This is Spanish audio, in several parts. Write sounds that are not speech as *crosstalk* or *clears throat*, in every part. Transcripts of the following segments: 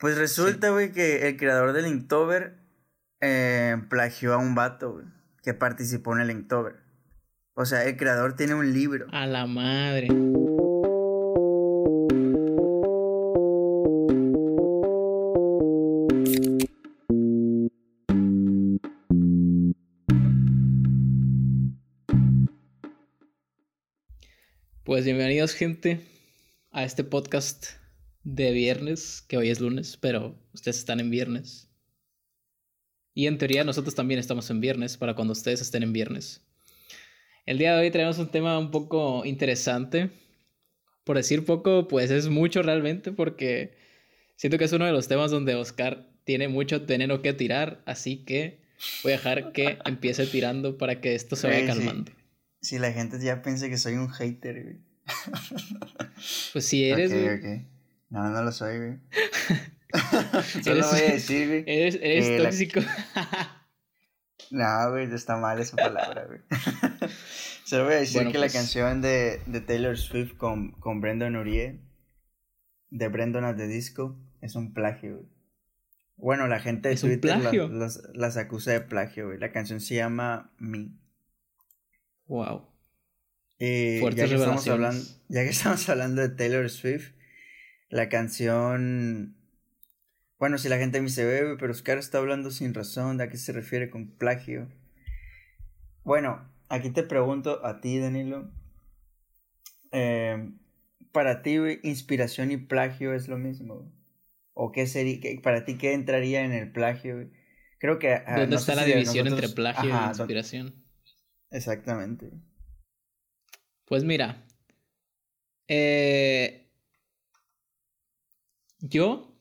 Pues resulta, güey, que el creador del Inktober eh, plagió a un vato, güey, que participó en el Inktober. O sea, el creador tiene un libro. A la madre. Pues bienvenidos gente a este podcast de viernes, que hoy es lunes, pero ustedes están en viernes. Y en teoría nosotros también estamos en viernes para cuando ustedes estén en viernes. El día de hoy tenemos un tema un poco interesante. Por decir poco, pues es mucho realmente porque siento que es uno de los temas donde Oscar tiene mucho veneno que tirar, así que voy a dejar que *laughs* empiece tirando para que esto se vaya calmando. Si la gente ya piensa que soy un hater, Pues si eres, No, no lo soy, güey. *laughs* Solo voy a decir, güey. Eres, eres tóxico. no, güey, está mal esa palabra, güey. *laughs* Solo voy a decir que la pues canción de, de, Taylor Swift con, con Brendan Urie, de Brendan at the Disco, es un plagio, güey. Bueno, la gente de Twitter las, las acusa de plagio, güey. La canción se llama Me. Wow. Y ya que, estamos hablando, ya que estamos hablando de Taylor Swift, la canción. Bueno, si la gente me dice, bebe, pero Oscar está hablando sin razón, ¿de a qué se refiere con plagio? Bueno, aquí te pregunto a ti, Danilo. Eh, para ti, inspiración y plagio es lo mismo. ¿O qué sería, para ti qué entraría en el plagio? Creo que... Ah, ¿Dónde está la división entre plagio y inspiración? Exactamente. Pues mira, eh, yo,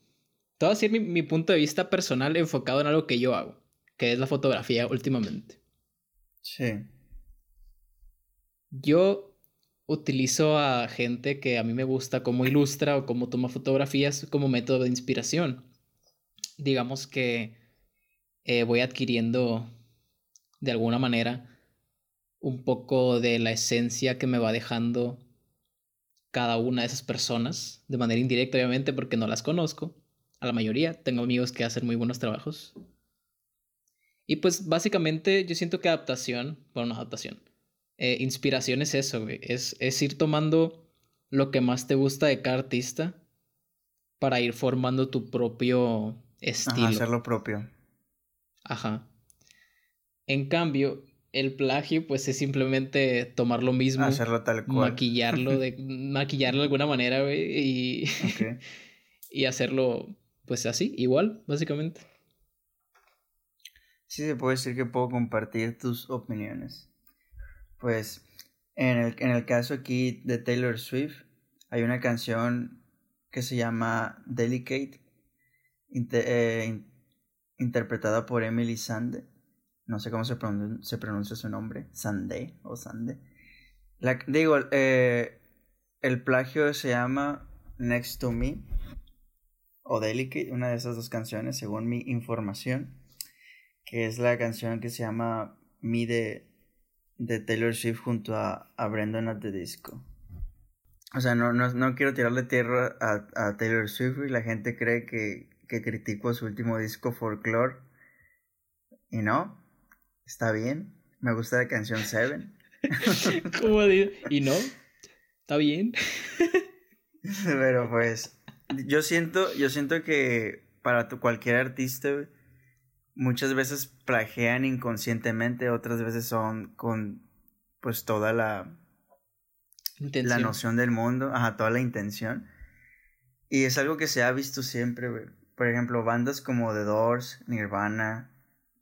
te voy a decir mi, punto de vista personal enfocado en algo que yo hago, que es la fotografía últimamente. Sí. Yo utilizo a gente que a mí me gusta cómo ilustra o cómo toma fotografías como método de inspiración. Digamos que eh, voy adquiriendo de alguna manera un poco de la esencia que me va dejando cada una de esas personas, de manera indirecta obviamente porque no las conozco, a la mayoría, tengo amigos que hacen muy buenos trabajos. Y pues básicamente yo siento que adaptación, bueno, no adaptación, eh, inspiración es eso, Es, es ir tomando lo que más te gusta de cada artista para ir formando tu propio estilo. Ajá, hacer lo propio. Ajá. En cambio, el plagio, pues es simplemente tomar lo mismo, hacerlo tal cual, maquillarlo de, *laughs* maquillarlo de alguna manera, güey, y, *laughs* y hacerlo, pues así, igual, básicamente. Sí, se puede decir que puedo compartir tus opiniones. Pues, en el, en el caso aquí de Taylor Swift, hay una canción que se llama Delicate, eh, interpretada por Emily Sande no sé cómo se, pronuncia, su nombre, Sande o Sande. digo, eh, el plagio se llama Next to Me o Delicate, una de esas dos canciones, según mi información, que es la canción que se llama Me de, de Taylor Swift junto a, a Brendan at the Disco. O sea, no, no, quiero tirarle tierra a, a, Taylor Swift y la gente cree que, que critico su último disco, Folklore. Y no, está bien. Me gusta la canción Seven. *laughs* ¿Cómo digo? ¿Y no? ¿Está bien? *laughs* Pero pues, yo siento, yo siento que para tu, cualquier artista, muchas veces plagian inconscientemente, otras veces son con pues toda la, la noción del mundo, ajá, toda la intención. Y es algo que se ha visto siempre, Por ejemplo, bandas como The Doors, Nirvana,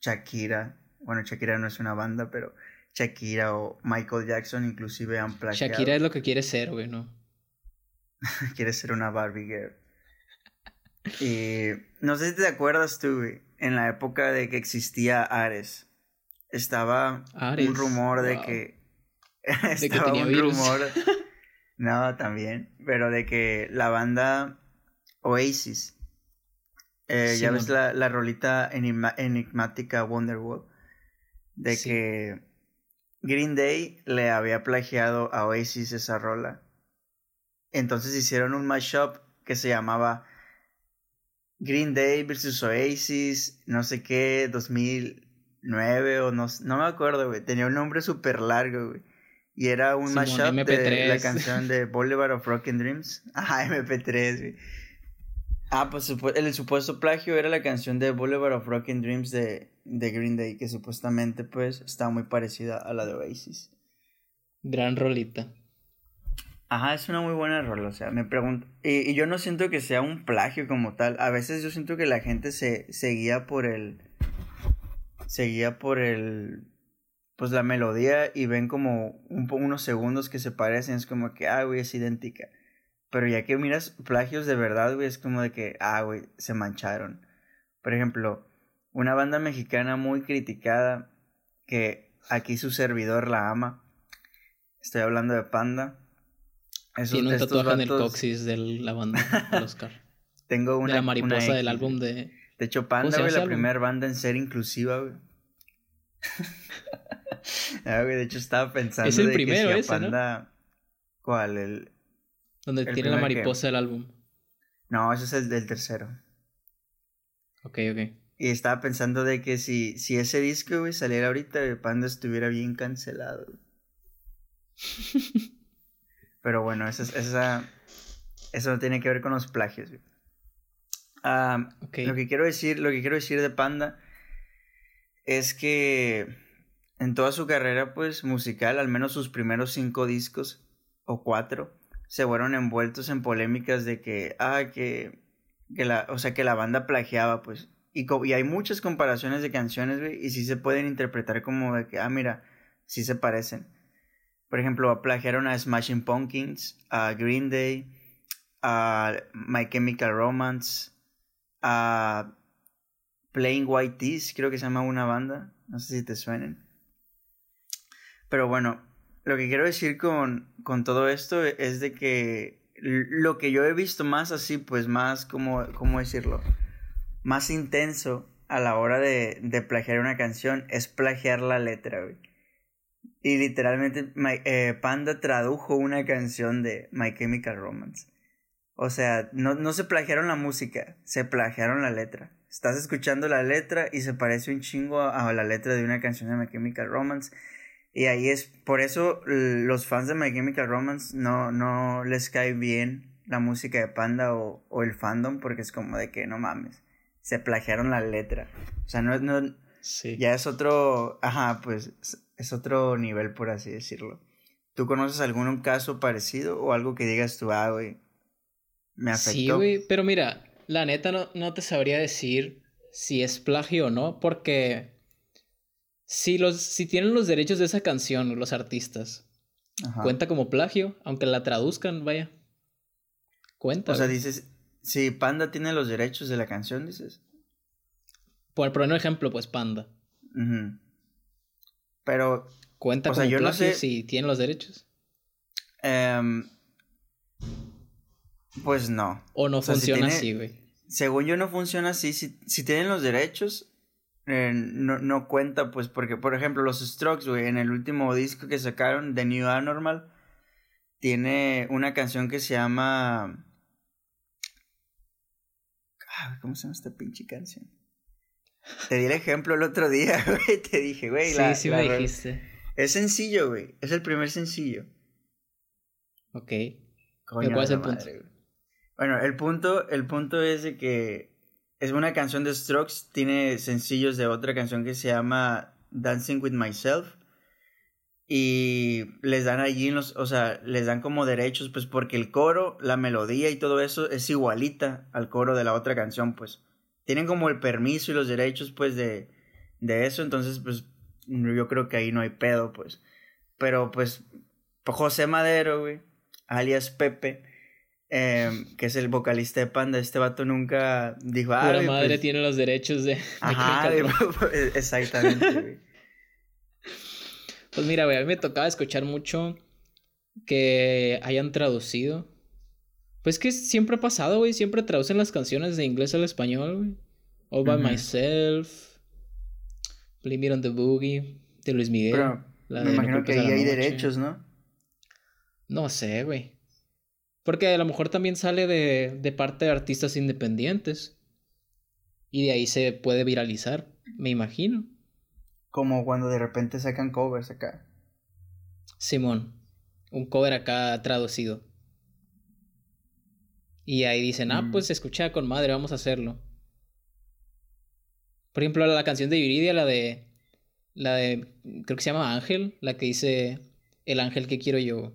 Shakira, bueno, Shakira no es una banda, pero Shakira o Michael Jackson inclusive han plagiado. Shakira es lo que quiere ser, güey, ¿no? *laughs* quiere ser una Barbie girl. Y no sé si te acuerdas tú, güey, en la época de que existía Ares. Estaba un rumor de que... *laughs* estaba un rumor... *laughs* no, también. Pero de que la banda Oasis... Eh, ya ves la, la rolita enigmática Wonderwall de que Green Day le había plagiado a Oasis esa rola. Entonces hicieron un mashup que se llamaba Green Day versus Oasis, no sé qué, 2009 o no, no me acuerdo, güey. Tenía un nombre súper largo, güey. Y era un mashup de la canción de *laughs* Boulevard of Broken Dreams. *laughs* Ajá, MP3, güey. Ah, pues el supuesto plagio era la canción de Boulevard of Broken Dreams de, de Green Day, que supuestamente pues está muy parecida a la de Oasis. Gran rolita. Ajá, es una muy buena rola, o sea, me pregunto, y, yo no siento que sea un plagio como tal, a veces yo siento que la gente se, seguía por el, seguía por el, pues la melodía y ven como un, unos segundos que se parecen, es como que, ah, güey, es idéntica. Pero ya que miras plagios de verdad, güey, es como de que, ah, güey, se mancharon. Por ejemplo, una banda mexicana muy criticada, que aquí su servidor la ama, estoy hablando de Panda tiene un tatuaje en el coxis de la banda *laughs* del Oscar. Tengo una. De la mariposa del álbum de. De hecho, Panda, güey, la primera banda en ser inclusiva, güey. *laughs* ah, güey, de hecho, estaba pensando. Es el primero, ese, Panda... ¿Cuál? El. Donde tiene la mariposa del álbum. No, ese es el del tercero. Ok, ok. Y estaba pensando de que si, si ese disco, güey, saliera ahorita, Panda estuviera bien cancelado. *laughs* Pero bueno, esa, esa, eso no tiene que ver con los plagios. Lo que quiero decir, lo que quiero decir de Panda es que en toda su carrera, pues, musical, al menos sus primeros cinco discos o cuatro, se fueron envueltos en polémicas de que, ah, que, que la, o sea, que la banda plagiaba, pues. Y, hay muchas comparaciones de canciones, güey, y sí se pueden interpretar como de que, ah, mira, sí se parecen. Por ejemplo, plagiaron a Smashing Pumpkins, a Green Day, a My Chemical Romance, a Plain White Tees, creo que se llama una banda, no sé si te suenen. Pero bueno, lo que quiero decir con, con todo esto es de que lo que yo he visto más así, pues más, como, ¿cómo decirlo? Más intenso a la hora de, de plagiar una canción es plagiar la letra. Y literalmente eh, Panda tradujo una canción de My Chemical Romance. O sea, no, no se plagiaron la música, se plagiaron la letra. Estás escuchando la letra y se parece un chingo a, la letra de una canción de My Chemical Romance. Y ahí es, por eso los fans de My Chemical Romance no, no les cae bien la música de Panda o, o el fandom porque es como de que no mames, se plagiaron la letra. O sea, no, no, sí. ya es otro, ajá, pues es otro nivel, por así decirlo. ¿Tú conoces algún caso parecido o algo que digas tú, ah, güey, me afectó? Sí, güey, pero mira, la neta no, no te sabría decir si es plagio o no, porque si, los, si tienen los derechos de esa canción, los artistas, cuenta como plagio, aunque la traduzcan, vaya. Cuenta. O sea, dices, si Panda tiene los derechos de la canción, dices. Por poner un ejemplo, pues Panda. Pero. Cuenta o sea, yo no sé si tienen los derechos. Em, pues no. O no funciona así, güey. Según yo no funciona así. Si, si tienen los derechos, eh, no, no, cuenta, pues, porque, por ejemplo, los Strokes, güey, en el último disco que sacaron, The New Anormal, tiene una canción que se llama. ¿Cómo se llama esta pinche canción? Te di el ejemplo el otro día, *laughs* güey. Te dije, güey. Sí, sí me dijiste. Es sencillo, güey. Es el primer sencillo. Ok. ¿Cuál es el punto? bueno, el punto, el punto es de que es una canción de Strokes. Tiene sencillos de otra canción que se llama Dancing with Myself. Y les dan allí, los, o sea, les dan como derechos, pues porque el coro, la melodía y todo eso es igualita al coro de la otra canción, pues tienen como el permiso y los derechos, pues, de, de eso, entonces, pues, yo creo que ahí no hay pedo, pues. Pero, pues, José Madero, güey, alias Pepe, em, que es el vocalista de Panda, este vato nunca dijo, ah, La madre pues tiene los derechos de... Ajá, *laughs* exactamente, güey. Pues mira, güey, a mí me tocaba escuchar mucho que hayan traducido pues que siempre ha pasado, güey. Siempre traducen las canciones de inglés al español, güey. All by myself. Blame It on the Boogie. De Luis Miguel. Pero me imagino que ahí hay derechos, ¿no? No sé, güey. Porque a lo mejor también sale de, de parte de artistas independientes. Y de ahí se puede viralizar, me imagino. Como cuando de repente sacan covers acá. Simón, un cover acá traducido. Y ahí dicen, ah, pues se escucha con madre, vamos a hacerlo. Por ejemplo, la canción de Viridia, la de. La de. Creo que se llama Ángel, la que dice. El ángel que quiero yo.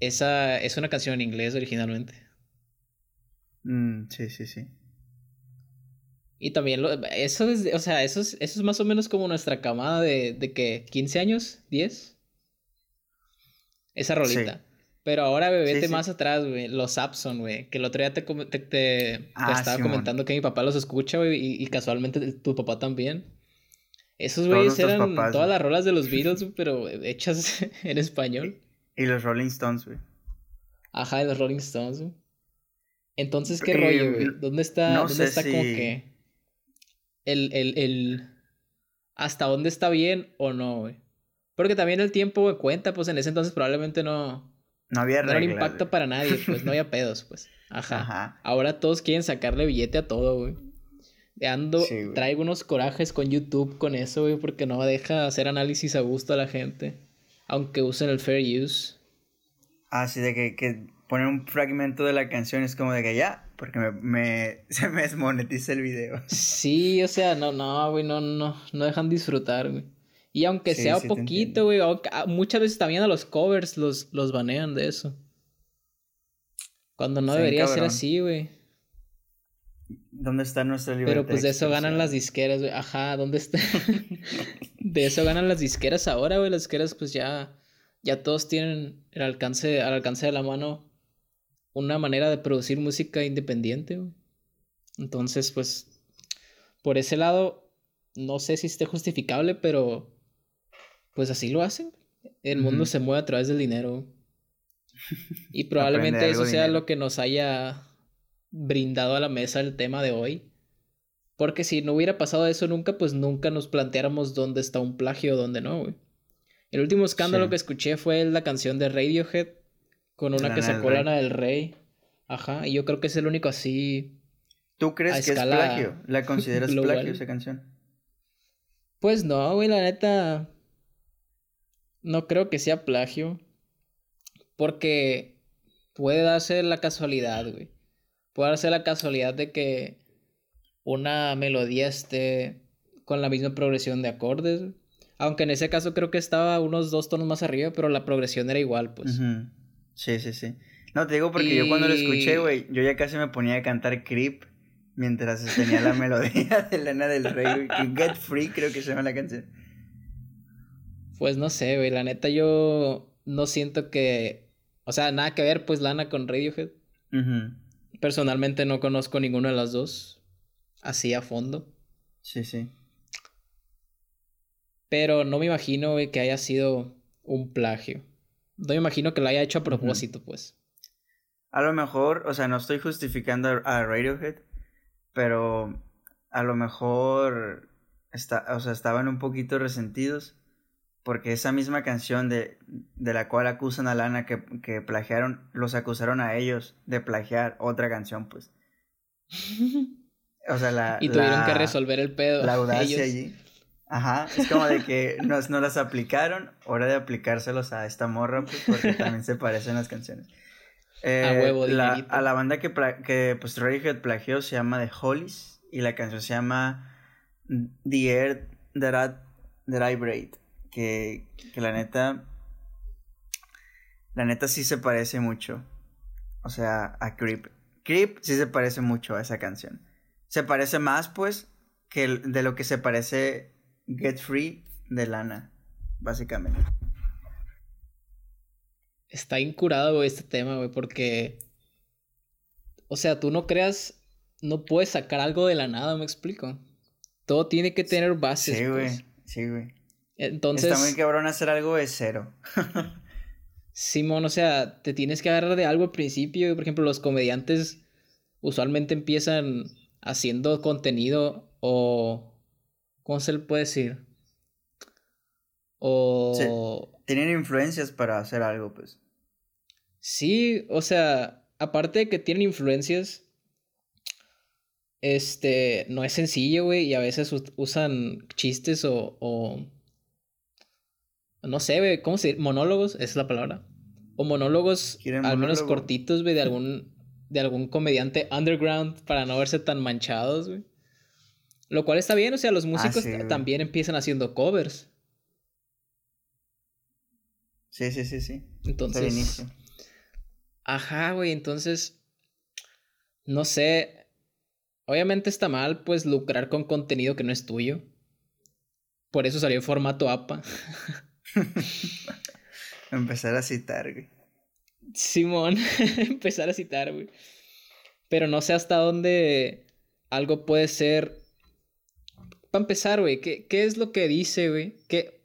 Esa es una canción en inglés originalmente. Mm, sí, sí, sí. Y también, lo, eso es, o sea, eso es, eso es más o menos como nuestra camada de, de que 15 años, 10. Esa rolita. Pero ahora, vete más atrás, güey. Los Sapson, güey. Que el otro día te, te, ah, estaba comentando que mi papá los escucha, güey. Y, casualmente tu papá también. Esos güeyes eran todas las rolas de los *laughs* Beatles, pero hechas *laughs* en español. Y los Rolling Stones, güey. Ajá, y los Rolling Stones, güey. Entonces, ¿qué rollo, güey? ¿Dónde está, ¿dónde está como que el, el, el... hasta dónde está bien o no, güey? Porque también el tiempo, güey, cuenta, pues en ese entonces probablemente no... No había No era impacto para nadie, pues no había *laughs* pedos, pues. Ajá. Ahora todos quieren sacarle billete a todo, güey. Ando, traigo unos corajes con YouTube con eso, güey, porque no deja hacer análisis a gusto a la gente. Aunque usen el fair use. Ah, sí, de que, que poner un fragmento de la canción es como de que ya, porque me, me *laughs* se me desmonetiza el video. Sí, o sea, no, no, güey, no, no, no dejan disfrutar, güey. Y aunque sea poquito, güey, muchas veces también a los covers los, los banean de eso. Cuando no debería ser así, güey. ¿Dónde está nuestra libertad? Pero pues de eso ganan las disqueras, güey. Ajá, ¿dónde está? *laughs* de eso ganan las disqueras ahora, güey. Las disqueras pues ya ya todos tienen el alcance al alcance de la mano una manera de producir música independiente, güey. Entonces, pues por ese lado no sé si esté justificable, pero pues así lo hacen. El mundo se mueve a través del dinero. *laughs* Y probablemente eso sea lo que nos haya brindado a la mesa el tema de hoy. Porque si no hubiera pasado eso nunca, pues nunca nos planteáramos dónde está un plagio o dónde no, güey. El último escándalo que escuché fue la canción de Radiohead con una que sacó Lana del Rey. Ajá, y yo creo que es el único así. ¿Tú crees que es plagio? ¿La *laughs* consideras plagio esa canción? Pues no, güey, la neta. No creo que sea plagio. Porque puede darse la casualidad, güey. Puede darse la casualidad de que una melodía esté con la misma progresión de acordes. Aunque en ese caso creo que estaba unos dos tonos más arriba, pero la progresión era igual, pues. Sí, sí, sí. No, te digo porque yo cuando lo escuché, güey, yo ya casi me ponía a cantar Creep mientras tenía la *laughs* melodía de Lana del Rey, Get Free creo que se llama la canción. Pues no sé, güey, la neta yo no siento que... O sea, nada que ver pues Lana con Radiohead. Personalmente no conozco ninguna de las dos así a fondo. Sí, sí. Pero no me imagino, güey, que haya sido un plagio. No me imagino que lo haya hecho a propósito, pues. A lo mejor, o sea, no estoy justificando a Radiohead, pero a lo mejor está, o sea, estaban un poquito resentidos porque esa misma canción de, de la cual acusan a Lana que, que, plagiaron, los acusaron a ellos de plagiar otra canción, pues. *laughs* O sea, la... Y tuvieron que resolver el pedo. La audacia allí. Ajá, es como de que nos, no las aplicaron, hora de aplicárselos a esta morra, pues, porque *laughs* también se parecen las canciones. a eh, huevo, la, A la banda que, que pues Radiohead plagió se llama The Hollies y la canción se llama The Air That I, Breathe que, que la neta, la neta sí se parece mucho, o sea, a Creep. Creep sí se parece mucho a esa canción. Se parece más, pues, que de lo que se parece Get Free de Lana, básicamente. Está incurado, güey, este tema, güey, porque. O sea, tú no creas. No puedes sacar algo de la nada, me explico. Todo tiene que tener bases. Sí, güey. Pues. Sí, güey. Entonces. Está muy cabrón hacer algo de cero. *laughs* Simón, o sea, te tienes que agarrar de algo al principio. Por ejemplo, los comediantes usualmente empiezan haciendo contenido o. ¿Cómo se le puede decir? O. Tienen influencias para hacer algo, pues. Sí, o sea, aparte de que tienen influencias, este, no es sencillo, güey, y a veces usan chistes o, o no sé, güey, ¿cómo se dice? Monólogos, esa es la palabra. O monólogos, al menos cortitos, güey, de algún, de algún comediante underground para no verse tan manchados, güey. Lo cual está bien, o sea, los ah, músicos también empiezan haciendo covers. Sí, sí, sí, sí. Entonces. Ajá, güey, entonces. No sé. Obviamente está mal, pues, lucrar con contenido que no es tuyo. Por eso salió en formato APA. *laughs* Empezar a citar, güey. Simón, *laughs* empezar a citar, güey. Pero no sé hasta dónde algo puede ser. Para empezar, güey, ¿qué, ¿qué, es lo que dice, güey? ¿Qué...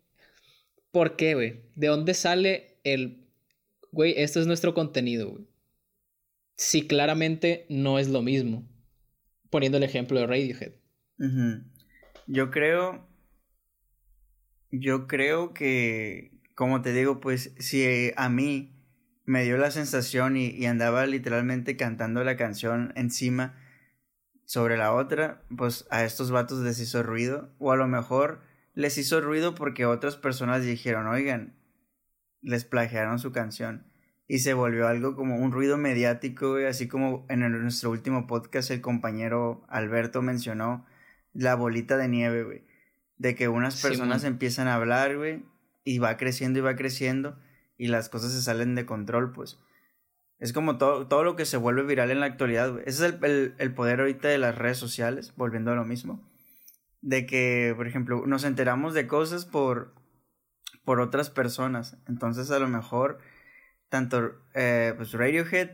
¿Por qué, güey? ¿De dónde sale el. Güey, esto es nuestro contenido, güey? Si claramente no es lo mismo. Poniendo el ejemplo de Radiohead. Yo creo yo creo que, como te digo, pues si a mí me dio la sensación y, andaba literalmente cantando la canción encima sobre la otra, pues a estos vatos les hizo ruido. O a lo mejor les hizo ruido porque otras personas dijeron, oigan, les plagiaron su canción. Y se volvió algo como un ruido mediático, así como en nuestro último podcast el compañero Alberto mencionó la bolita de nieve, güey de que unas personas empiezan a hablar, güey, y va creciendo y va creciendo, y las cosas se salen de control, pues. Es como todo, todo lo que se vuelve viral en la actualidad, güey. Ese es el, el, poder ahorita de las redes sociales, volviendo a lo mismo. De que, por ejemplo, nos enteramos de cosas por, por otras personas. Entonces, a lo mejor, tanto eh, pues Radiohead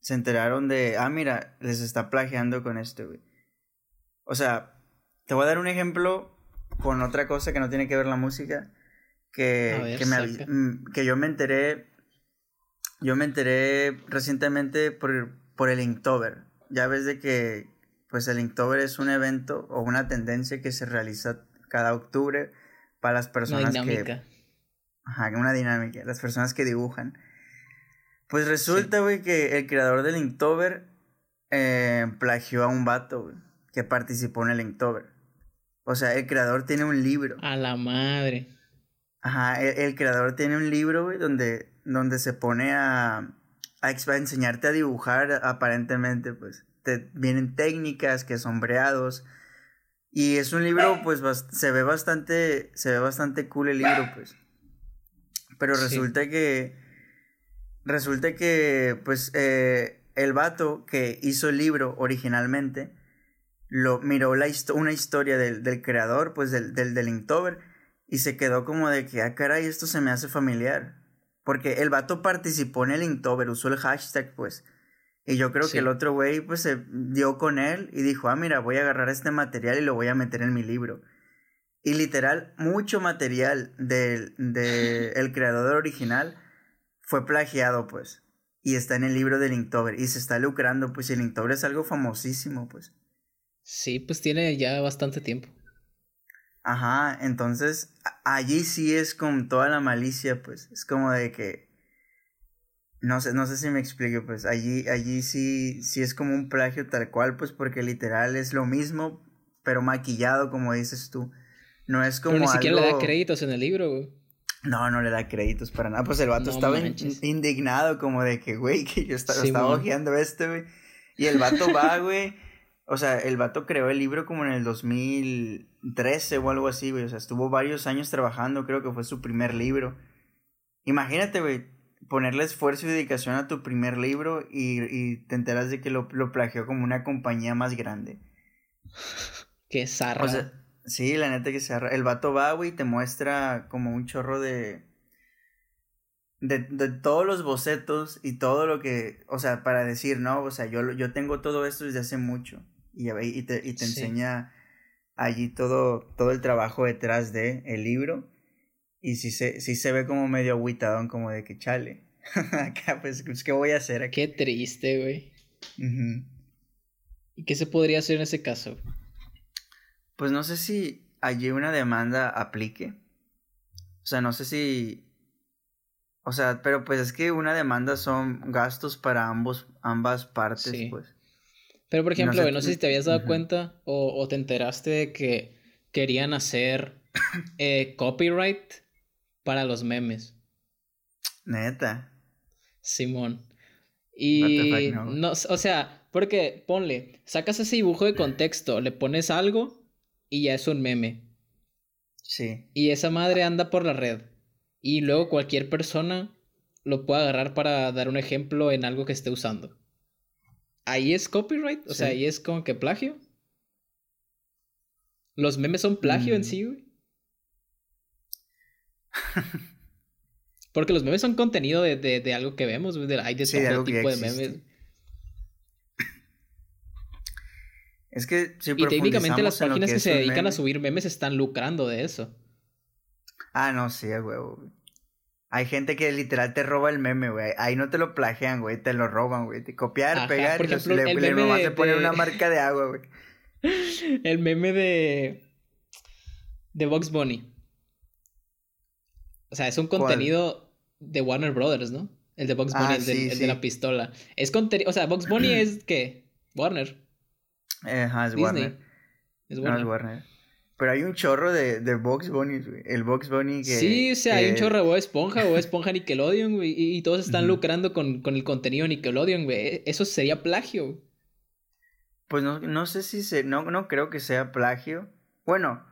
se enteraron de, ah, mira, les está plagiando con esto, güey. O sea, te voy a dar un ejemplo con otra cosa que no tiene que ver la música, que, que, me, mm, que yo me enteré, yo me enteré recientemente por, por el Inktober. Ya ves de que pues el Inktober es un evento o una tendencia que se realiza cada octubre para las personas una dinámica. que... Ajá, una dinámica, las personas que dibujan. Pues resulta, güey, que el creador del Inktober eh, plagió a un vato, que participó en el Inktober. O sea, el creador tiene un libro. A la madre. Ajá, el, creador tiene un libro, güey, donde, donde se pone a, a, enseñarte a dibujar, aparentemente, pues. Te vienen técnicas, que sombreados. Y es un libro, pues, se ve bastante, se ve bastante cool el libro, pues. Pero resulta que, resulta que, pues, eh, el vato que hizo el libro originalmente, lo miró la una historia del, del, creador, pues del, del, del Inktober, y se quedó como de que, ah, caray, esto se me hace familiar. Porque el vato participó en el Inktober, usó el hashtag, pues. Y yo creo que el otro güey, pues, se dio con él y dijo, ah, mira, voy a agarrar este material y lo voy a meter en mi libro. Y literal, mucho material del de *laughs* el creador original fue plagiado, pues. Y está en el libro del Inktober. Y se está lucrando, pues, y el Inktober es algo famosísimo, pues. Sí, pues tiene ya bastante tiempo. Ajá, entonces allí sí es con toda la malicia, pues es como de que no sé, no sé si me explico, pues allí allí sí sí es como un plagio tal cual, pues porque literal es lo mismo, pero maquillado como dices tú. No es como pero ni siquiera le da créditos en el libro, güey. No, no le da créditos para nada. Pues el vato estaba indignado como de que, güey, que yo estaba, estaba ojeando este, güey. Y el vato va, güey, o sea, el vato creó el libro como en el 2013 o algo así, güey. O sea, estuvo varios años trabajando, creo que fue su primer libro. Imagínate, güey, ponerle esfuerzo y dedicación a tu primer libro y, y te enteras de que lo, lo, plagió como una compañía más grande. *laughs* Qué zarra. O sea, sí, la neta que zarra. El vato va, güey, te muestra como un chorro de, de, de, todos los bocetos y todo lo que, o sea, para decir, no, o sea, yo, yo tengo todo esto desde hace mucho y, y te, y te enseña allí todo, todo el trabajo detrás de el libro y si se, sí se ve como medio aguitadón, como de que chale. *laughs* Acá, pues, pues, ¿qué voy a hacer aquí? Qué triste, güey. ¿Y qué se podría hacer en ese caso? Pues no sé si allí una demanda aplique. O sea, no sé si. O sea, pero pues es que una demanda son gastos para ambos, ambas partes, pues. Pero por ejemplo, no sé, no sé si te habías dado cuenta o, o, te enteraste de que querían hacer *laughs* eh, copyright para los memes. Neta. Simón. Y no, o sea, porque ponle, sacas ese dibujo de contexto, le pones algo y ya es un meme. Sí. Y esa madre anda por la red. Y luego cualquier persona lo puede agarrar para dar un ejemplo en algo que esté usando. Ahí es copyright, o sea, ahí es como que plagio. Los memes son plagio en mm. sí, güey. Porque los memes son contenido de, de, algo que vemos, güey. Hay de todo tipo de memes. Es que si Y técnicamente las páginas que, se dedican a subir memes están lucrando de eso. Ah, no, sí, güey. Hay gente que literal te roba el meme, güey. Ahí no te lo plagian, güey. Te lo roban, güey. Te copiar, pegar y le, le de, poner una marca de agua, güey. *laughs* El meme de. de Box Bunny. O sea, es un contenido de Warner Brothers, ¿no? El de Box Bunny, ah, el, de la pistola. Es contenido. O sea, Box Bunny *clears throat* es ¿qué? Warner. Ajá, es Warner. Es Warner. No, es Warner. Pero hay un chorro de, de Box Bunny, güey. El Box Bunny que. Sí, o sea, hay un chorro de Bob Esponja o Esponja Nickelodeon, güey. Y, todos están lucrando con, con, el contenido Nickelodeon, güey. E, eso sería plagio. Pues no, no sé si se. No, no creo que sea plagio. Bueno,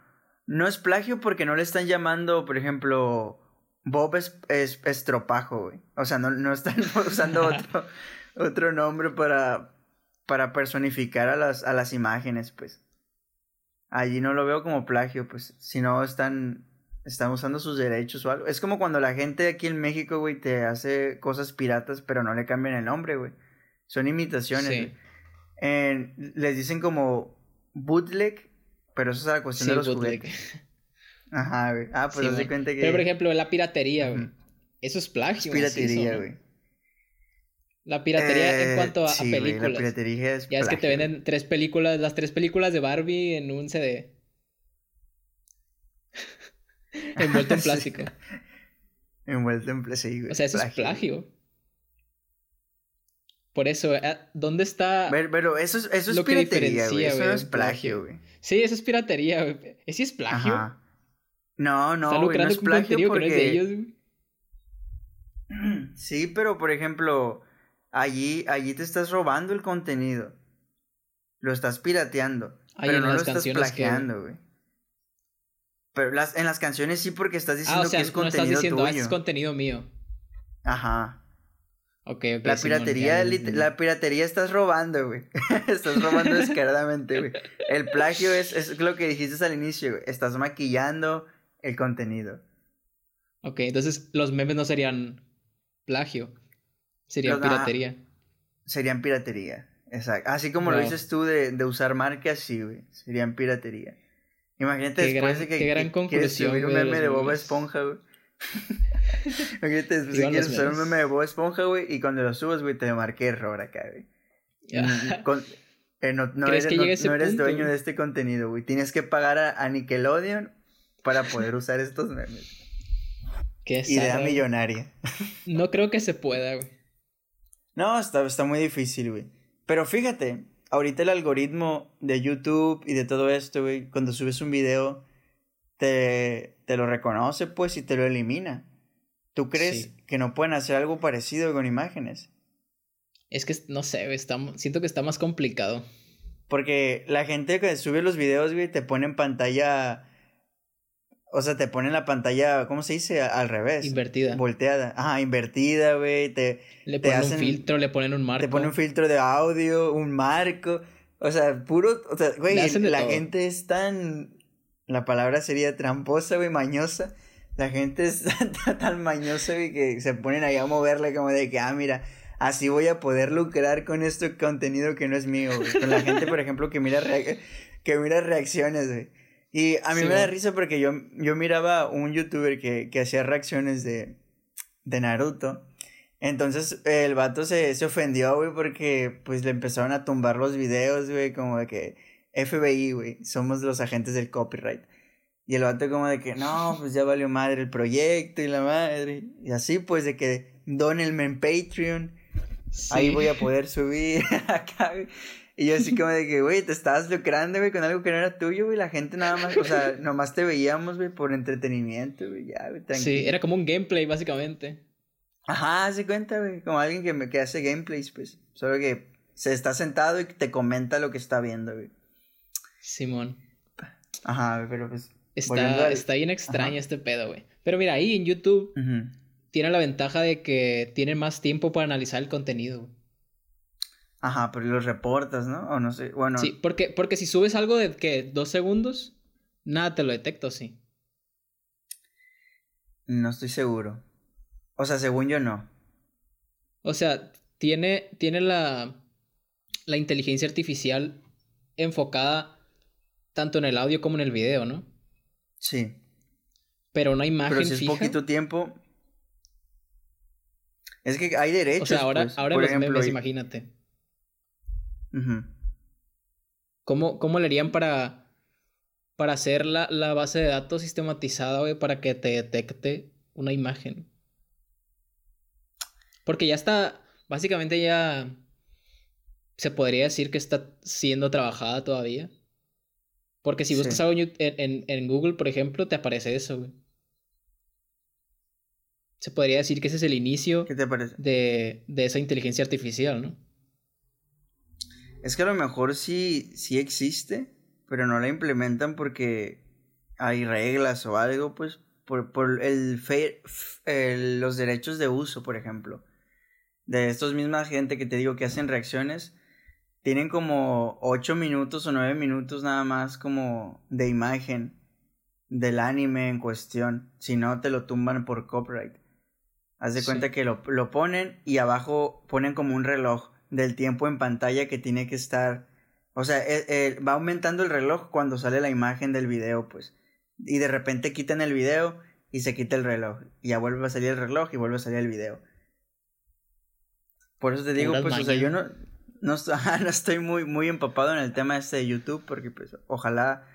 no es plagio porque no le están llamando, por ejemplo. Bob es, es estropajo, güey. O sea, no, no están *laughs* usando otro, otro nombre para, para personificar a las, a las imágenes, pues. Allí no lo veo como plagio, pues, si no están, están usando sus derechos o algo. Es como cuando la gente aquí en México, güey, te hace cosas piratas, pero no le cambian el nombre, güey. Son imitaciones, les dicen como bootleg, pero eso es la cuestión de los juguetes. *laughs* Ajá, güey. Ah, pues sí, cuenta que... Pero, por ejemplo, la piratería, güey. Eso es plagio. Es piratería, güey. La piratería en eh, cuanto a, películas. la piratería es Ya es que te venden tres películas, las tres películas de Barbie en un CD. *laughs* Envuelto en plástico. Envuelto en plástico. O sea, eso es plagio. Por eso, eh, ¿dónde está. Pero, eso es, eso es piratería, güey. Eso no es plagio, güey. Sí, eso es piratería, güey. ¿Sí es plagio? No, no, Está lucrando no es plagio porque... que no es de ellos, güey. *clears throat* Sí, pero por ejemplo, allí, allí te estás robando el contenido. Lo estás pirateando. pero no lo estás plagiando, güey. Pero las, en las canciones sí porque estás ah, diciendo que es contenido estás diciendo, ah, es contenido mío. Ajá. Ok, ok. La piratería, la piratería estás robando, güey. *laughs* estás robando descaradamente, güey. El plagio es, es lo que dijiste al inicio, güey. Estás maquillando el contenido. Ok, entonces los memes no serían plagio. Serían piratería. serían piratería, exacto. Así como lo dices tú de, de usar marcas, sí, güey. Serían piratería. Imagínate después de que, quieres subir un meme de Bob Esponja, güey. *laughs* Imagínate después de que quieres usar un meme de Bob Esponja, güey, y cuando lo subas, güey, te marqué error acá, güey. Eh, no, eres, no, eres dueño de este contenido, güey. Tienes que pagar a, Nickelodeon para poder usar estos memes. Qué Idea millonaria. No creo que se pueda, güey. No, está, está muy difícil, güey. Pero fíjate, ahorita el algoritmo de YouTube y de todo esto, güey, cuando subes un video, te, te lo reconoce, pues, y te lo elimina. ¿Tú crees que no pueden hacer algo parecido con imágenes? Es que, no sé, está, siento que está más complicado. Porque la gente que sube los videos, güey, te pone en pantalla o sea, te ponen la pantalla, ¿cómo se dice? Al revés. Invertida. Volteada. Ajá, invertida, güey. Te, le ponen un filtro, le ponen un marco. Te ponen un filtro de audio, un marco. O sea, puro. O sea, güey, la gente es tan. La palabra sería tramposa, güey, mañosa. La gente es *laughs* tan, mañosa, güey, que se ponen ahí a moverle como de que, ah, mira, así voy a poder lucrar con este contenido que no es mío, güey. Con la gente, por ejemplo, que mira, que mira reacciones, güey. Y a mí me da risa porque yo, yo miraba un youtuber que, que hacía reacciones de, de Naruto. Entonces el vato se, se ofendió, güey, porque pues le empezaron a tumbar los videos, güey, como de que FBI, güey, somos los agentes del copyright. Y el vato como de que, no, pues ya valió madre el proyecto y la madre. Y así pues de que donenme en Patreon. Ahí voy a *laughs* poder subir *laughs* acá. Y yo así como de que, güey, te estabas lucrando, güey, con algo que no era tuyo, güey. La gente nada más, o sea, *laughs* nomás te veíamos, güey, por entretenimiento, güey. Ya, güey, Sí, era como un gameplay, básicamente. Ajá, se cuenta, güey. Como alguien que, me, que hace gameplays, pues. Solo que se está sentado y te comenta lo que está viendo, güey. Simón. Ajá, pero pues. Está, está bien extraño este pedo, güey. Pero mira, ahí en YouTube tiene la ventaja de que tiene más tiempo para analizar el contenido. Ajá, pero los reportas, ¿no? O no sé, bueno. Sí, porque, porque si subes algo de que dos segundos, nada te lo detecto, sí. No estoy seguro. O sea, según yo no. O sea, tiene, tiene la, la inteligencia artificial enfocada tanto en el audio como en el video, ¿no? Sí. Pero una imagen Pero si es poquito tiempo. Es que hay derechos. O sea, ahora, pues. ahora los memes, imagínate. ¿Cómo, ¿Cómo, le harían para, para hacer la, la base de datos sistematizada, güey, para que te detecte una imagen? Porque ya está, básicamente ya se podría decir que está siendo trabajada todavía. Porque si buscas algo en, Google, por ejemplo, te aparece eso, güey. Se podría decir que ese es el inicio De, de esa inteligencia artificial, ¿no? Es que a lo mejor sí, sí existe, pero no la implementan porque hay reglas o algo, pues, por, por el, el, los derechos de uso, por ejemplo. De estos misma gente que te digo que hacen reacciones, tienen como 8 minutos o 9 minutos nada más como de imagen del anime en cuestión. Si no, te lo tumban por copyright. Haz de cuenta que lo, lo, ponen y abajo ponen como un reloj del tiempo en pantalla que tiene que estar. O sea, e, e, va aumentando el reloj cuando sale la imagen del video, pues. Y de repente quitan el video y se quita el reloj. Y ya vuelve a salir el reloj y vuelve a salir el video. Por eso te digo, pues, o sea, yo no, no, *laughs* no, estoy muy, muy empapado en el tema este de YouTube, porque pues ojalá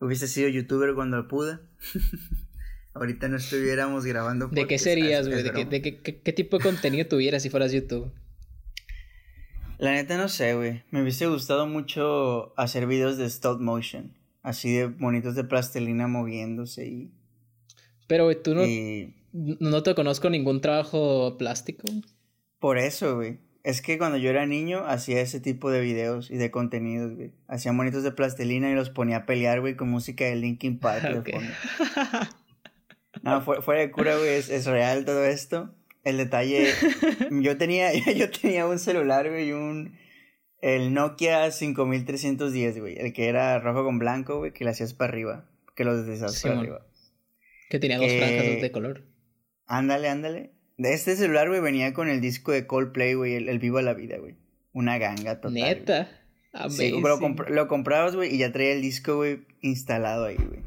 hubiese sido youtuber cuando pude. *laughs* Ahorita no estuviéramos grabando. ¿De qué serías, güey? ¿De, qué, qué, tipo de contenido tuvieras si fueras YouTube? La neta no sé, güey. Me hubiese gustado mucho hacer videos de stop motion. Así de bonitos de plastilina moviéndose y... Pero, güey, tú no... No te conozco ningún trabajo plástico. Por eso, güey. Es que cuando yo era niño hacía ese tipo de videos y de contenidos, güey. Hacía monitos de plastilina y los ponía a pelear, güey, con música de Linkin Park. *laughs* no, fuera de cura, güey, es, real todo esto. El detalle, *laughs* yo tenía, *laughs* yo tenía un celular, güey, un... El Nokia 5310, güey. El que era rojo con blanco, güey, que le hacías para arriba. Que lo deslizabas para arriba. Que tenía dos franjas de color. Ándale, ándale. De este celular, güey, venía con el disco de Coldplay, güey, el, Vivo a la Vida, güey. Una ganga total. Neta. Sí, lo, lo comprabas, güey, y ya traía el disco, güey, instalado ahí, güey.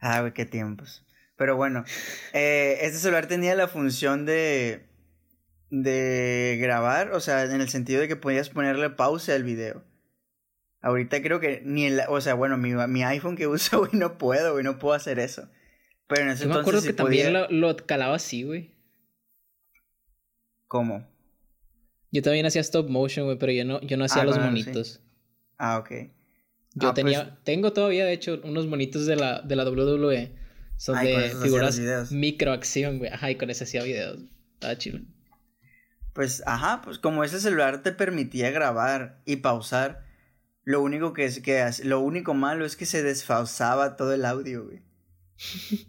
Ah, güey, qué tiempos. Pero bueno, eh, este celular tenía la función de, de grabar, o sea, en el sentido de que podías ponerle pausa al video. Ahorita creo que ni el, o sea, bueno, mi, mi iPhone que *laughs* uso, güey, no puedo, güey, no puedo hacer eso. Pero en ese Yo me acuerdo que también lo, lo, calaba así, güey. ¿Cómo? Yo también hacía stop motion, güey, pero yo no, yo no hacía ah, los monitos. Ah, ok. Yo ah, tenía, pues tengo todavía, de hecho, unos monitos de la, de la WWE. Son de figuras microacción, güey. Ajá, y con ese hacía videos. Estaba chido. Pues, ajá, pues como ese celular te permitía grabar y pausar, lo único que es que lo único malo es que se desfasaba todo el audio, güey. *laughs*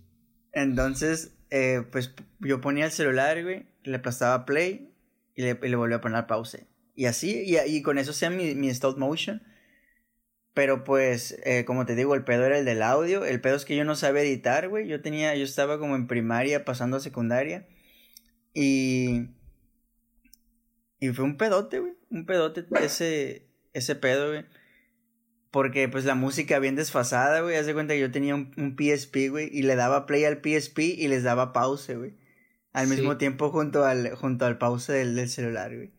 Entonces, eh, pues yo ponía el celular, güey, le aplastaba play y le, y le volvía a poner pause. Y así, y, y con eso sea mi, mi stop motion. Pero pues, eh, como te digo, el pedo era el del audio. El pedo es que yo no sabía editar, güey. Yo tenía, yo estaba como en primaria pasando a secundaria. Y... Y fue un pedote, güey. Un pedote ese, ese pedo, güey. Porque pues la música bien desfasada, güey. Haz de cuenta que yo tenía un, un PSP, güey. Y le daba play al PSP y les daba pause, güey al mismo tiempo junto al, junto al pause del, del celular, güey.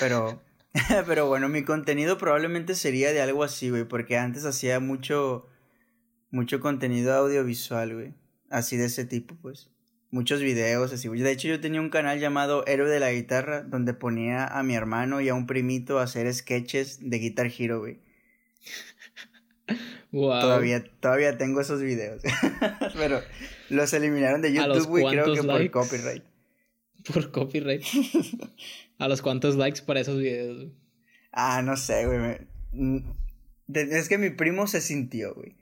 Pero, *laughs* pero bueno, mi contenido probablemente sería de algo así, güey, porque antes hacía mucho, mucho contenido audiovisual, güey. Así de ese tipo, pues. muchos videos así. De hecho, yo tenía un canal llamado Héroe de la Guitarra, donde ponía a mi hermano y a un primito a hacer sketches de Guitar Hero, güey. *laughs* Todavía, todavía tengo esos videos. *laughs* Pero los eliminaron de YouTube, güey, creo que por copyright. Por copyright. ¿A los cuantos likes para esos videos? Ah, no sé, güey. Es que mi primo se sintió, güey.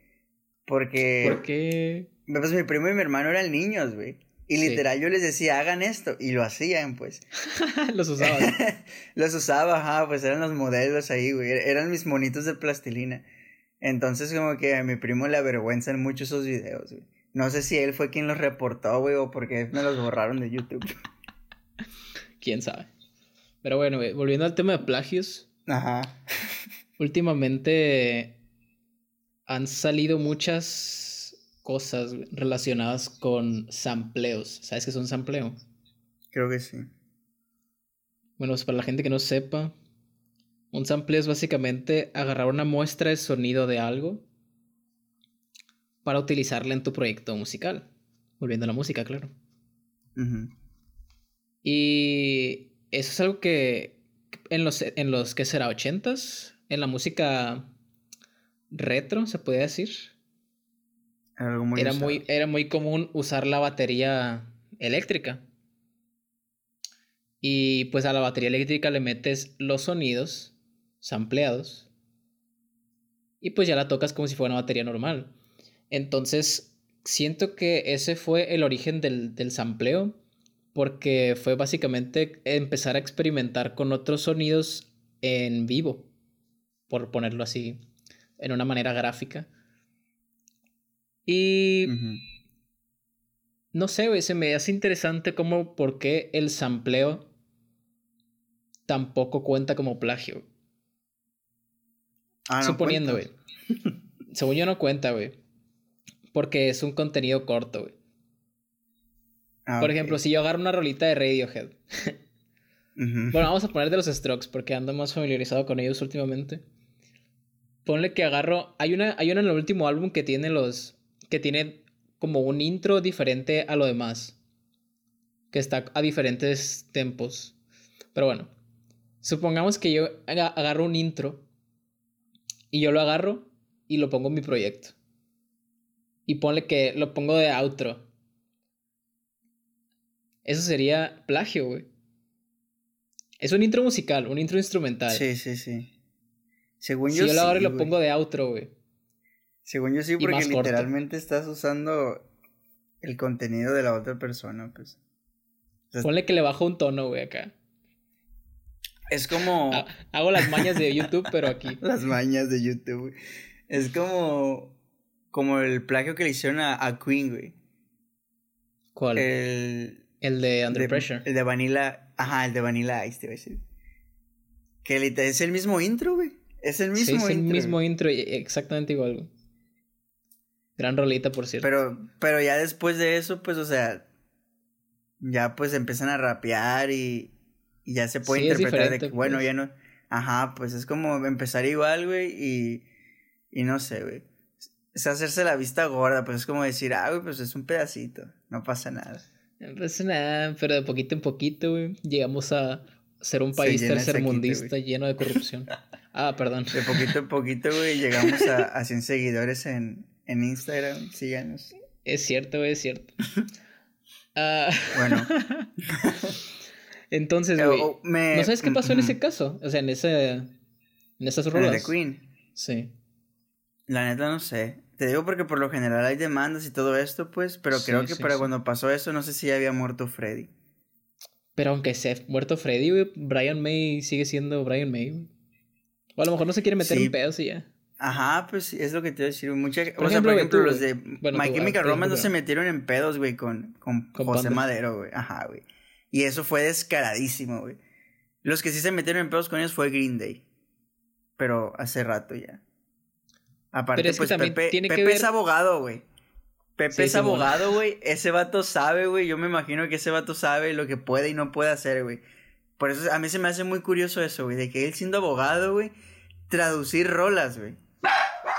Porque. ¿Por qué? Pues mi primo y mi hermano eran niños, güey. Y literal yo les decía, hagan esto. Y lo hacían, pues. *laughs* los usaban. *laughs* los usaba, ajá, pues eran los modelos ahí, güey. Eran mis monitos de plastilina. Entonces, como que a mi primo le avergüenzan mucho esos videos, güey. No sé si él fue quien los reportó, güey, o porque me los borraron de YouTube. *laughs* Quién sabe. Pero bueno, güey, volviendo al tema de plagios. Ajá. Últimamente han salido muchas cosas relacionadas con sampleos. ¿Sabes qué es un sampleo? Creo que sí. Bueno, pues para la gente que no sepa, un sample es básicamente agarrar una muestra de sonido de algo para utilizarla en tu proyecto musical. Volviendo a la música, claro. Y eso es algo que en los, en los que será? ¿80s? En la música retro, se puede decir. era, muy, era muy común usar la batería eléctrica. Y pues a la batería eléctrica le metes los sonidos sampleados. Y pues ya la tocas como si fuera una batería normal. Entonces, siento que ese fue el origen del, del sampleo. Porque fue básicamente empezar a experimentar con otros sonidos en vivo. Por ponerlo así. En una manera gráfica. Y. No sé, se me hace interesante como por qué el sampleo tampoco cuenta como plagio. Ah, Suponiendo, güey. *laughs* Según yo no cuenta, güey. Porque es un contenido corto, güey. Ah, Por ejemplo, si yo agarro una rolita de Radiohead. Bueno, vamos a poner de los Strokes porque ando más familiarizado con ellos últimamente. Ponle que agarro. Hay una, hay una en el último álbum que tiene los. que tiene como un intro diferente a lo demás. Que está a diferentes tempos. Pero bueno. Supongamos que yo agarro un intro y yo lo agarro y lo pongo en mi proyecto. Y ponle que lo pongo de outro. Eso sería plagio, güey. Es un intro musical, un intro instrumental. Sí, sí, sí. Según yo, si yo lo agarro y lo pongo de outro, güey. Según yo sí, porque literalmente estás usando el contenido de la otra persona, pues. Ponle que le bajo un tono, güey, acá. Es como. Hago las mañas de YouTube, pero aquí. *laughs* las mañas de YouTube, Es como. Como el plagio que le hicieron a, Queen, güey. ¿Cuál? El. El de Under Pressure. El de Vanilla. Ajá, el de Vanilla Ice, te voy a decir. Que es el mismo intro, güey. Es el mismo intro. es el mismo intro, exactamente igual, güey. Gran rolita, por cierto. Pero, pero ya después de eso, pues, o sea. Ya pues empiezan a rapear y, y ya se puede interpretar de que, bueno, pues. ya no. Ajá, pues es como empezar igual, güey, y. Y no sé, güey. Es hacerse la vista gorda, pues es como decir, ah, güey, pues es un pedacito, no pasa nada. Pasa nada, pero de poquito en poquito, güey, llegamos a ser un país tercermundista lleno de corrupción. *laughs* ah, perdón. De poquito en poquito, güey, llegamos a, a 100 seguidores en, en Instagram, síganos. Es cierto, güey, es cierto. *laughs* Ah. Bueno. *laughs* Entonces, güey. ¿No sabes qué pasó en ese caso? O sea, en ese. En esas rolas. de Queen. Sí. La neta no sé. Te digo porque por lo general hay demandas y todo esto, pues. Pero creo que para cuando pasó eso, no sé si ya había muerto Freddy. Pero aunque se muerto Freddy, Brian May sigue siendo Brian May, O a lo mejor no se quiere meter en pedos y ya. Ajá, pues es lo que te voy a decir. Mucha, por o ejemplo, sea, por ejemplo, los de bueno, My Chemical Romance no se metieron en pedos, güey, con, con, con José Madero, güey. Ajá, güey. Y eso fue descaradísimo, güey. Los que sí se metieron en pedos con ellos fue Green Day. Pero hace rato ya. Aparte, pues Pepe, Pepe es abogado, güey. Pepe es abogado, güey. Ese vato sabe, güey. Yo me imagino que ese vato sabe lo que puede y no puede hacer, güey. Por eso a mí se me hace muy curioso eso, güey. De que él siendo abogado, güey, traducir rolas, güey.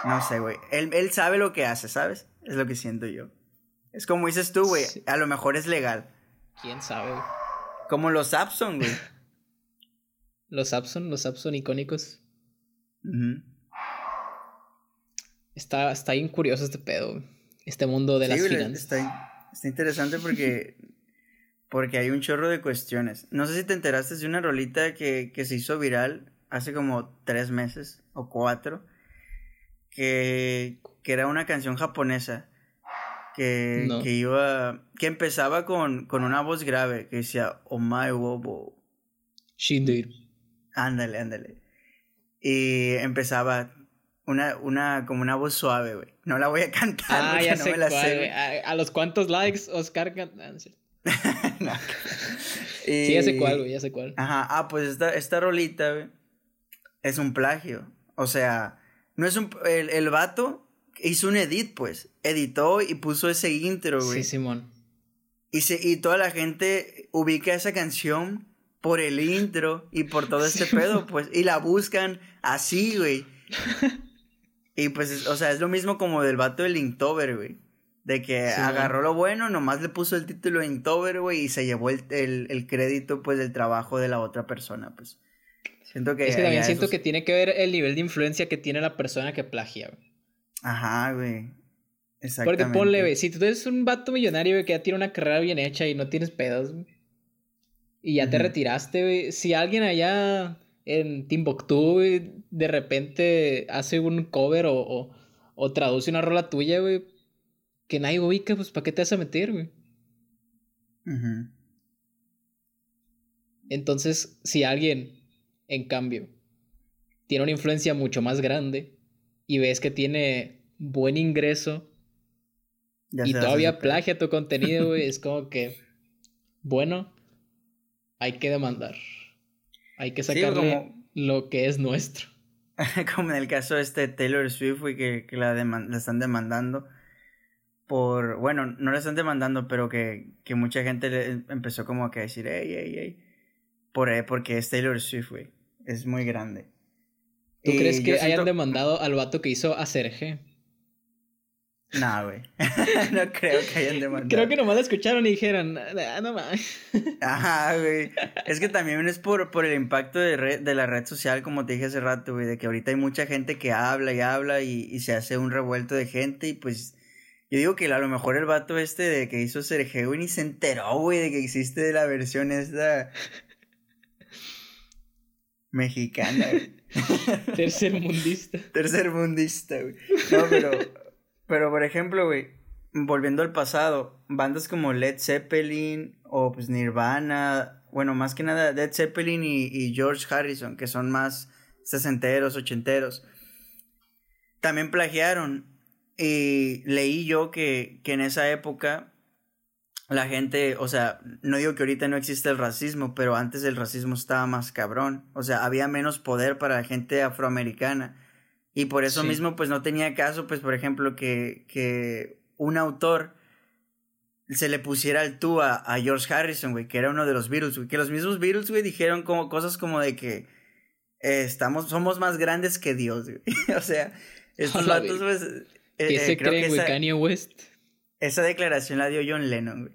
No sé, güey. Él, él sabe lo que hace, ¿sabes? Es lo que siento yo. Es como dices tú, güey. A lo mejor es legal. ¿Quién sabe? Como los Sapson, güey. *laughs* los Sapson, los Sapson icónicos. Está, está bien curioso este pedo, Este mundo de las finanzas. Está, está interesante porque porque hay un chorro de cuestiones. No sé si te enteraste de una rolita que, se hizo viral hace como tres meses o cuatro. Que, que era una canción japonesa. Que, que iba. que empezaba con, con una voz grave que decía Omae wobo. Shindir. Ándale, ándale. Y empezaba una, una, como una voz suave, güey. No la voy a *laughs* cantar. Ah, ya sé ¿A, los cuántos likes Oscar *laughs* Sí, ya sé cuál, güey, ya sé cuál. Ajá, ah, pues esta, esta rolita, güey, es un plagio. O sea, no es un. El, el vato hizo un edit, pues. Editó y puso ese intro, güey. Sí, Simón. Y, se, y toda la gente ubica esa canción por el intro y por todo *laughs* este pedo, pues. Y la buscan así, güey. Y pues, o sea, es lo mismo como del vato del Inktober, güey. De que agarró lo bueno, nomás le puso el título Inktober, güey, y se llevó el, el, crédito, pues, del trabajo de la otra persona, pues. Siento que... Es que también siento que tiene que ver el nivel de influencia que tiene la persona que plagia, güey. Ajá, güey. Exactamente. Porque ponle, güey, si tú eres un vato millonario, güey, que ya tiene una carrera bien hecha y no tienes pedos, güey, y ya te retiraste, güey, si alguien allá en Timbuktu, güey, de repente hace un cover o, o traduce una rola tuya, güey, que nadie ubica, pues ¿para qué te vas a meter, güey? Entonces, si alguien, en cambio, tiene una influencia mucho más grande y ves que tiene buen ingreso y todavía plagia tu contenido, güey, *laughs* es como que, bueno, hay que demandar. Hay que sacarle lo que es nuestro. *laughs* como en el caso de este Taylor Swift, güey, que, la, la están demandando por, bueno, no le están demandando, pero que, que mucha gente le empezó como que a decir, hey, hey, hey, por, eh, porque es Taylor Swift, güey, es muy grande. ¿Tú crees que hayan demandado al vato que hizo a Serge? No, güey. *laughs* no creo que hayan demandado. Creo que nomás la escucharon y dijeron, ah, no más. *laughs* Ajá, güey. Es que también es por, por el impacto de, red, de la red social, como te dije hace rato, güey, de que ahorita hay mucha gente que habla y habla y, y se hace un revuelto de gente y pues yo digo que a lo mejor el vato este de que hizo Sergio, ni se enteró, güey, de que existe la versión esta mexicana. *laughs* Tercermundista. Tercermundista, güey. No, pero, pero por ejemplo, güey, volviendo al pasado, bandas como Led Zeppelin o pues Nirvana, bueno, más que nada Led Zeppelin y, George Harrison, que son más sesenteros, ochenteros, también plagiaron y leí yo que, que en esa época la gente, o sea, no digo que ahorita no existe el racismo, pero antes el racismo estaba más cabrón. O sea, había menos poder para la gente afroamericana. Y por eso mismo, pues no tenía caso, pues, por ejemplo, que, que un autor se le pusiera el tú a, a George Harrison, güey, que era uno de los Beatles, güey. Que los mismos Beatles, güey, dijeron como cosas como de que eh, estamos, somos más grandes que Dios, güey. *laughs* o sea, estos vatos, pues, ¿Qué eh, se cree, güey? Kanye West. Esa declaración la dio John Lennon, güey.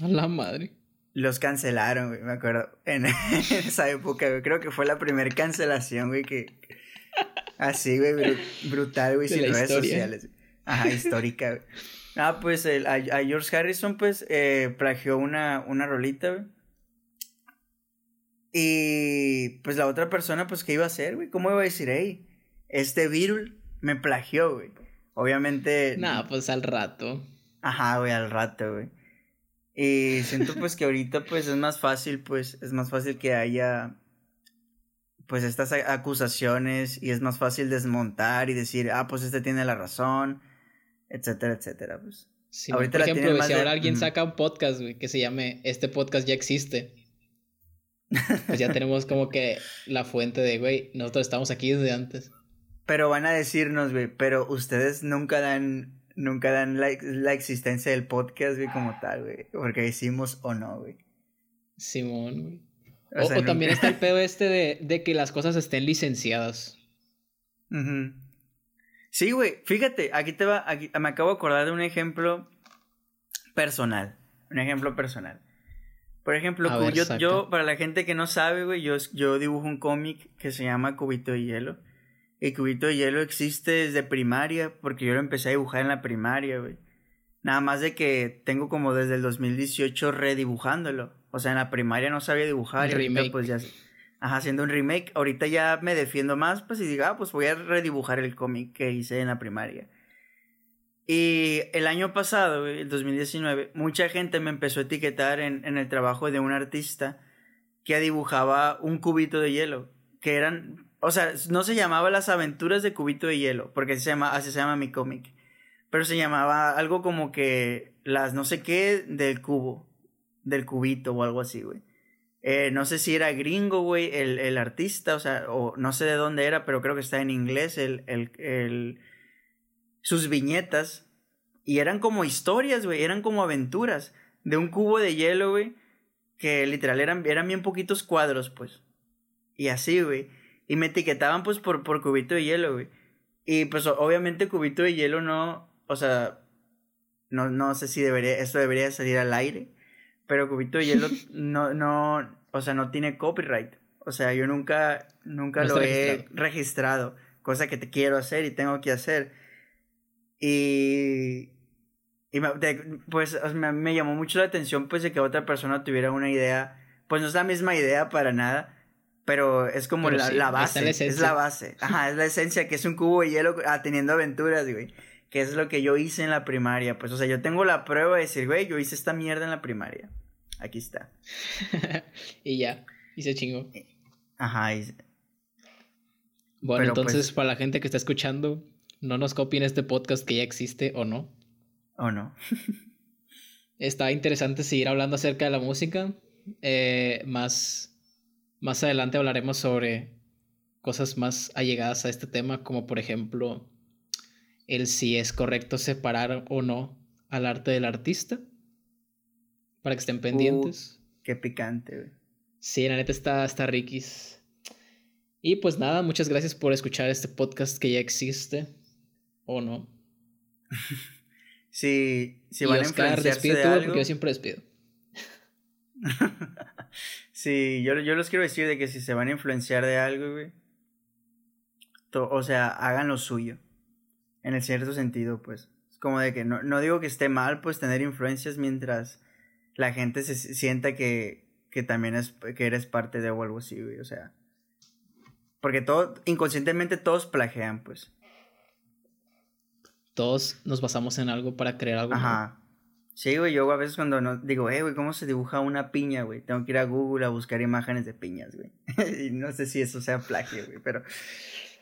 A la madre. Los cancelaron, güey, me acuerdo. En, *laughs* esa época, güey. Creo que fue la primera cancelación, güey, que. Así, güey, brutal, güey, sin redes sociales. Ajá, histórica, güey. Ah, pues el, a, George Harrison, pues, eh, plagió una, una rolita, güey. Y pues la otra persona, pues, ¿qué iba a hacer, güey? ¿Cómo iba a decir, hey, este virus me plagió, güey? Obviamente. Nah, pues al rato. Ajá, güey, al rato, güey. Y siento pues que ahorita pues es más fácil, pues es más fácil que haya pues estas acusaciones y es más fácil desmontar y decir, ah, pues este tiene la razón, etcétera, etcétera, pues. Sí, ahorita por ejemplo, si ahora alguien saca un podcast, güey, que se llame Este podcast ya existe. *laughs* Pues ya tenemos como que la fuente de, güey, nosotros estamos aquí desde antes. Pero van a decirnos, güey, pero ustedes nunca dan, nunca dan la, la existencia del podcast, güey, como tal, güey. Porque hicimos o no, güey. Simón, güey. O, también está el *laughs* pedo este de, de que las cosas estén licenciadas. Sí, güey. Fíjate, aquí te va, aquí, me acabo de acordar de un ejemplo personal. Un ejemplo personal. Por ejemplo, yo, yo, para la gente que no sabe, güey, yo, yo dibujo un cómic que se llama Cubito de Hielo. El Cubito de Hielo existe desde primaria, porque yo lo empecé a dibujar en la primaria, güey. Nada más de que tengo como desde el 2018 redibujándolo. O sea, en la primaria no sabía dibujar. y ahorita pues ya... Ajá, haciendo un remake. Ahorita ya me defiendo más, pues y digo, ah, pues voy a redibujar el cómic que hice en la primaria. Y el año pasado, el 2019, mucha gente me empezó a etiquetar en, en el trabajo de un artista que dibujaba un cubito de hielo, que eran, o sea, no se llamaba Las aventuras de cubito de hielo, porque así se llama, así se llama mi cómic, pero se llamaba algo como que las no sé qué del cubo, del cubito o algo así, güey. Eh, no sé si era gringo, güey, el, el, artista, o sea, o no sé de dónde era, pero creo que está en inglés el, el, el sus viñetas y eran como historias, güey, eran como aventuras de un cubo de hielo, güey, que literal eran, eran bien poquitos cuadros, pues. Y así, güey. Y me etiquetaban, pues, por, por cubito de hielo, güey. Y pues obviamente cubito de hielo no, o sea, no, no sé si debería, esto debería salir al aire, pero cubito de hielo *laughs* no, no, o sea, no tiene copyright. O sea, yo nunca, nunca lo he registrado, cosa que te quiero hacer y tengo que hacer. Y, y pues me, llamó mucho la atención pues de que otra persona tuviera una idea, pues no es la misma idea para nada, pero es como la, la, base, es la base, *laughs* ajá, es la esencia que es un cubo de hielo ah, teniendo aventuras, güey, que es lo que yo hice en la primaria, pues o sea, yo tengo la prueba de decir, güey, yo hice esta mierda en la primaria, aquí está. *laughs* y ya, y se chingó. Ajá, Bueno, entonces pues para la gente que está escuchando, no nos copien este podcast que ya existe o no. O no. *laughs* Está interesante seguir hablando acerca de la música. Eh, más, más adelante hablaremos sobre cosas más allegadas a este tema, como por ejemplo el si es correcto separar o no al arte del artista. Para que estén pendientes. Uh, qué picante, güey. Sí, la neta está, está riquis. Y pues nada, muchas gracias por escuchar este podcast que ya existe. ¿O no? *laughs* si, si van a influenciarse de algo... porque yo siempre despido. *laughs* sí, yo, yo les quiero decir de que si se van a influenciar de algo, güey, o sea, hagan lo suyo. En el cierto sentido, pues. Es como de que no, no digo que esté mal, pues, tener influencias mientras la gente se sienta que, que también es, que eres parte de algo así, güey. O sea. Porque todo, inconscientemente todos plagean, pues todos nos basamos en algo para crear algo. Ajá. Sí, güey, yo a veces cuando no, digo, eh, güey, ¿cómo se dibuja una piña, güey? Tengo que ir a Google a buscar imágenes de piñas, güey. *laughs* y no sé si eso sea plagio, güey, pero,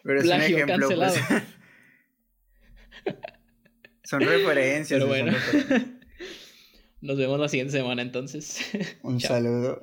pero es un ejemplo. Pues. *laughs* son referencias. Pero bueno. Nos vemos la siguiente semana entonces. *laughs* Un saludo.